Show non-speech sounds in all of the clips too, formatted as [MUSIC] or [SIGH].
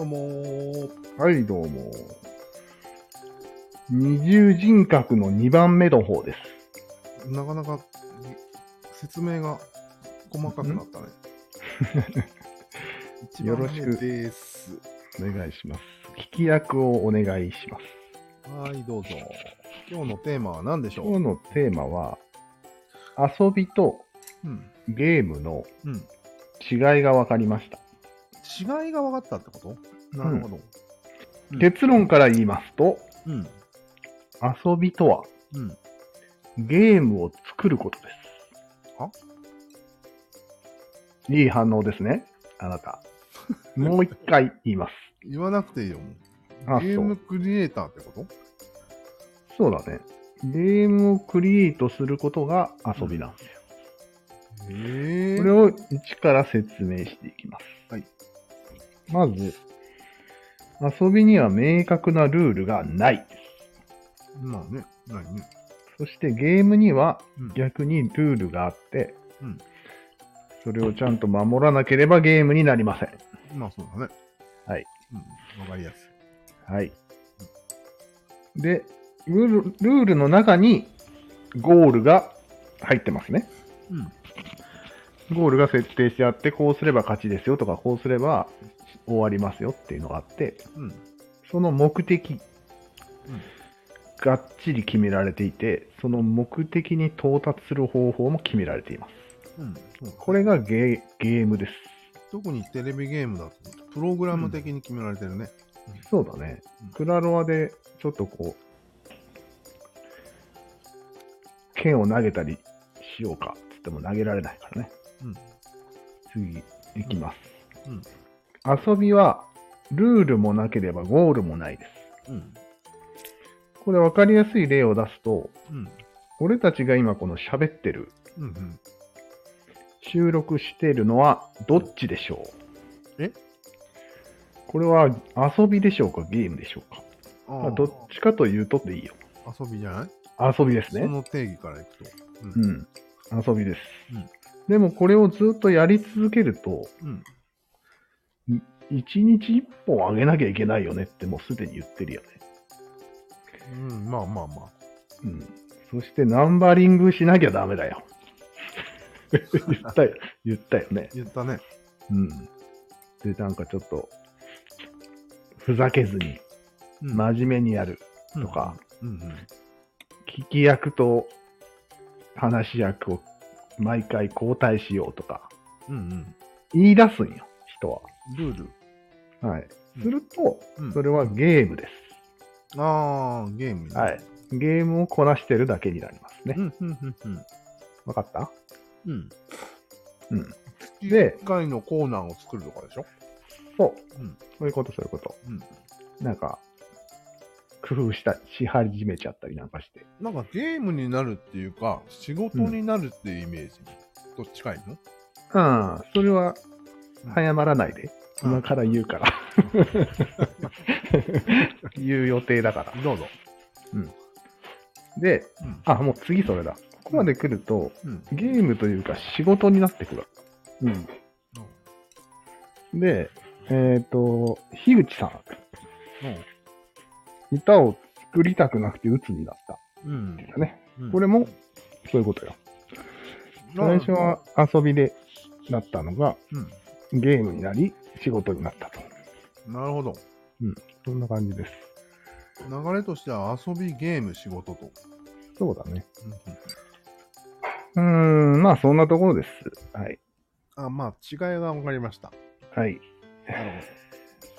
どうもー。はい、どうも。二重人格の2番目の方です。なかなか説明が細かくなったね。[LAUGHS] よろしく目です。お願いします。聞き役をお願いします。はい、どうぞ。今日のテーマは何でしょう？今日のテーマは、遊びとうん。ゲームのうん。違いが分かりました。違いが分かったってこと？なるほど。うん結論から言いますと、うん。遊びとはうん。ゲームを作ることです。は？いい反応ですね、あなた。[LAUGHS] もう一回言います。言わなくていいよ。あゲームクリエイターってこと？そうだね。ゲームをクリエイトすることが遊びなんですよ。へえこれを一から説明していきます。はい。まず、遊びには明確なルールがないです。まあね。ないね。そしてゲームにはうん。逆にルールがあって、うんそれをちゃんと守らなければゲームになりません。まあそうだね。はい。うん。わかりやすい。はい。で、ルールルールの中にゴールが入ってますね。うん。ゴールが設定してあって、こうすれば勝ちですよとか、こうすれば終わりますよっていうのがあって、うん。その目的うんがっちり決められていて、その目的に到達する方法も決められています。うん。これがゲーゲームです。特にテレビゲームだと、プログラム的に決められてるね。そうだねうん。クラロワでちょっとこう、剣を投げたりしようかって言っても投げられないからね。うん。次、いきます。うん遊びは、ルールもなければゴールもないです。うん。これ分かりやすい例を出すと、うん。俺たちが今この喋ってる、うん。うん。収録しているのはどっちでしょう？え？これは遊びでしょうかゲームでしょうか？あまあどっちかというとでいいよ。遊びじゃない？遊びですね。その定義からいくと。う。うんん。遊びです。うんでもこれをずっとやり続けると、うん。一日一本あげなきゃいけないよねってもうすでに言ってるよね。うん。まあまあまあ。うん。そしてナンバリングしなきゃダメだよ。言ったよ。言ったよね。言ったね。うん。で、なんかちょっと、ふざけずに、うん真面目にやるとか、うんうん。聞き役と話し役を毎回交代しようとか、うんうん。言い出すんよ、人は。ルール。はい。うんすると、うんそれはゲームです。ああ、ゲームねはい。ゲームをこなしてるだけになりますねう。んうんうんうん。わかった？うん。うん。で、で1回のコーナーを作るとかでしょ？そう。うんそういうこと、そういうこと。うん。なんか、工夫した、し始めちゃったりなんかして。なんかゲームになるっていうか、仕事になるっていうイメージと近いの？うん。それはうん、早まらないで。うん今から言うから。[LAUGHS] 言う予定だから。どうぞ。で、うん。あ、もう次それだ。ここまで来ると、うん。ゲームというか仕事になってくる。うん。で、えっ、と、樋口さん、歌を作りたくなくて鬱になった。うん。だね。うん。これも、そういうことよ。最初は遊びでなったのが、うん。ゲームになり、仕事になったと。なるほど。そんな感じです。流れとしては遊び、ゲーム、仕事と。そうだね。ううーん、まあそんなところです。はい。ん、あ、まあ、違いが分かりました。はい。なる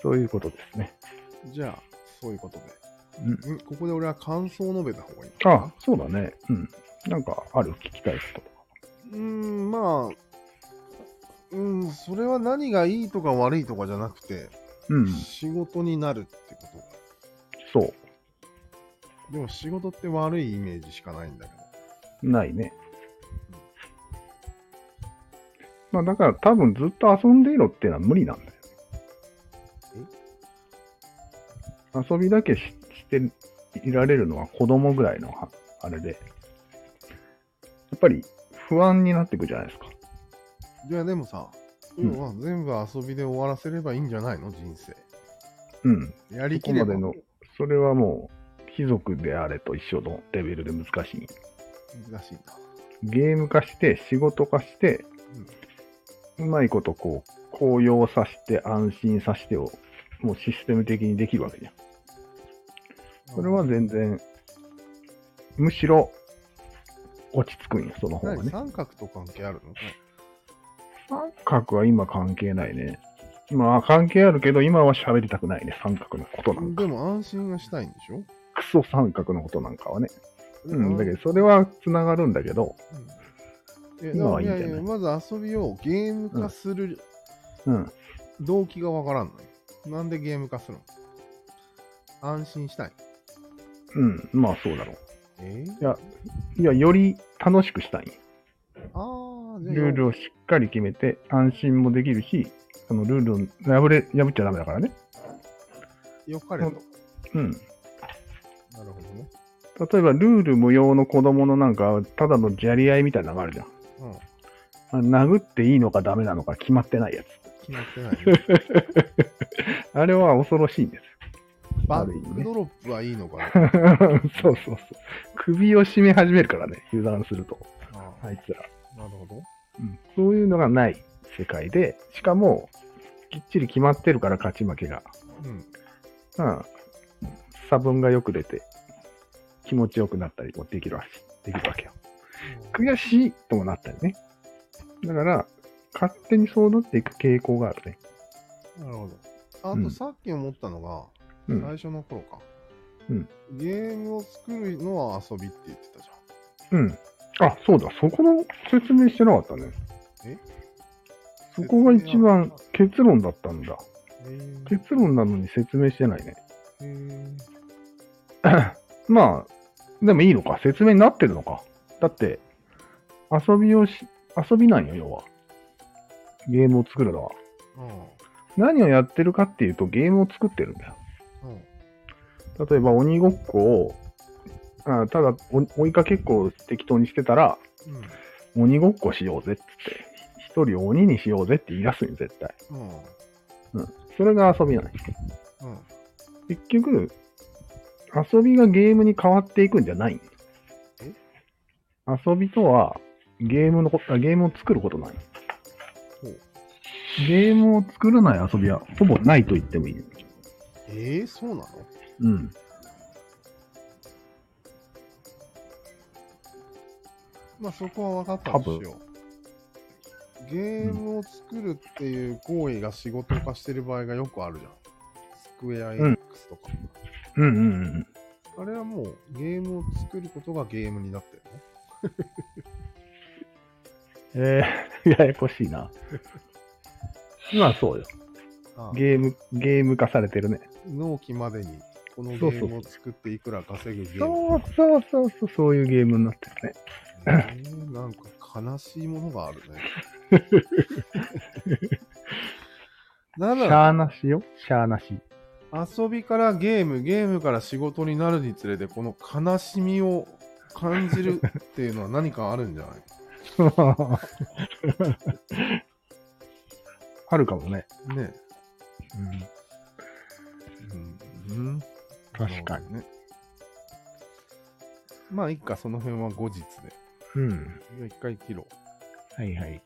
そういうことですね。ほど。じゃあ、そういうことで。うん。んここで俺は感想を述べた方がいいのかなあ、そうだね。うん。なんかある？聞きたいこと。うーん、まあ、うん、それは何がいいとか悪いとかじゃなくて、うん。仕事になるってこそう。と。でも仕事って悪いイメージしかないんだけど。ないね。まあだから多分ずっと遊んでいろっていうのは無理なんだよ。遊びだけししていられるのは子供ぐらいのはあれで、やっぱり不安になってくじゃないですか。いや、でもさ、うん要は全部遊びで終わらせればいいんじゃないの？人生。うん。やりきここまでの、それはもう、貴族であれと一緒のレベルで難しい。難しいな。ゲーム化して、仕事化して、うまいことこう、高揚させて、安心させてを、もうシステム的にできるわけじゃん。それは全然、むしろ、落ち着くんよ、その方が何？ね。三角と関係あるの？三角は今関係ないね。まあ関係あるけど、今は喋りたくないね、三角のことなんか。でも安心がしたいんでしょ？クソ三角のことなんかはね。うん、だけど、ど、それは繋がるんだけど、うん、い今はいいんじゃない？やいやまず遊びをゲーム化するうん。動機がわからんのよ。なんでゲーム化するの？安心したい。うん、まあそうだろう。えいや、いや、より楽しくしたいルールをしっかり決めて、安心もできるし、そのルールを破れ、破っちゃダメだからね。よかれと。うん。なるほどね。例えば、ルール無用の子供のなんか、ただの砂利合いみたいなのがあるじゃん。うん。あ殴っていいのかダメなのか決まってないやつ。決まってない、ね。[LAUGHS] あれは恐ろしいんです。バックドロップはいいのかな [LAUGHS] そうそうそう。首を絞め始めるからね、油断すると。ああいつら。あなるほど。うん。そういうのがない世界で、しかも、きっちり決まってるから勝ち負けが。うん。うん。差分がよく出て、気持ちよくなったりもできるわけできるわけよ。悔しいともなったりね。だから、勝手にそうなっていく傾向があるね。なるほど。あうんとさっき思ったのが、うん。最初の頃か。うんゲームを作るのは遊びって言ってたじゃん。うん。あ、そうだ。そこの説明してなかったね。え？そこが一番結論だったんだ。結論なのに説明してないね。[COUGHS] まあ、でもいいのか。説明になってるのか。だって、遊びをし、遊びなんよ、要は。ゲームを作るのは。何をやってるかっていうと、ゲームを作ってるんだよ。例えば、鬼ごっこを、あただお追いかけっこを適当にしてたら、うん。鬼ごっこしようぜっつって、一人を鬼にしようぜって言い出すんよ、絶対。うん。それが遊びなんよ。うん。結局、遊びがゲームに変わっていくんじゃないえ？遊びとは、ゲームのこあゲームを作ることなんよほうゲームを作らない遊びはほぼないと言ってもいいよ。えー、そうなの？うん。まあそこは分かったとしよう。ゲームを作るっていう行為が仕事化してる場合がよくあるじゃん。スクエア X とか。うんうんうん。あれはもうゲームを作ることがゲームになってるえー、ややこしいな。まあそうよ。ゲーム、ゲーム化されてるね。納期までにこのゲームを作っていくら稼ぐゲーム。そうそうそうそう、そういうゲームになってるね。えーなんか悲しいものがあるね。[LAUGHS] なしゃらーなしよ。しゃーなし。遊びからゲーム、ゲームから仕事になるにつれて、この悲しみを感じるっていうのは何かあるんじゃない？[LAUGHS] あるかもね。ねうん、うん。うん。確かに。ね。まあ、いっか、その辺は後日で。うん。一回切ろう。はいはい。